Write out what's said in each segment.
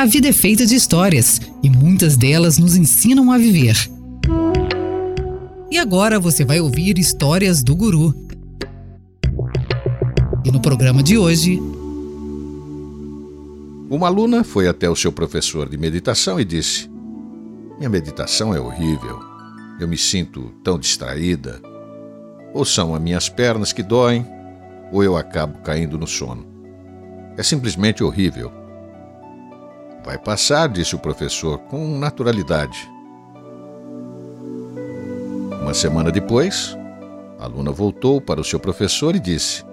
A vida é feita de histórias e muitas delas nos ensinam a viver. E agora você vai ouvir histórias do Guru. E no programa de hoje. Uma aluna foi até o seu professor de meditação e disse: Minha meditação é horrível. Eu me sinto tão distraída. Ou são as minhas pernas que doem, ou eu acabo caindo no sono. É simplesmente horrível. Vai passar, disse o professor com naturalidade. Uma semana depois, a aluna voltou para o seu professor e disse: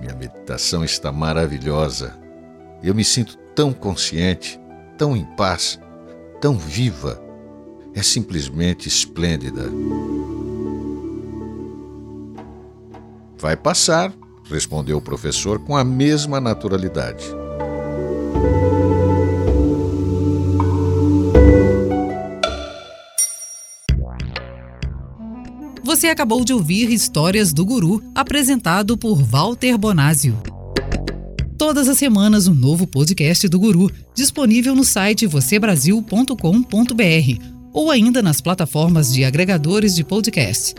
Minha meditação está maravilhosa. Eu me sinto tão consciente, tão em paz, tão viva. É simplesmente esplêndida. Vai passar, respondeu o professor com a mesma naturalidade. Você acabou de ouvir Histórias do Guru, apresentado por Walter Bonásio. Todas as semanas, um novo podcast do Guru, disponível no site vocêbrasil.com.br ou ainda nas plataformas de agregadores de podcast.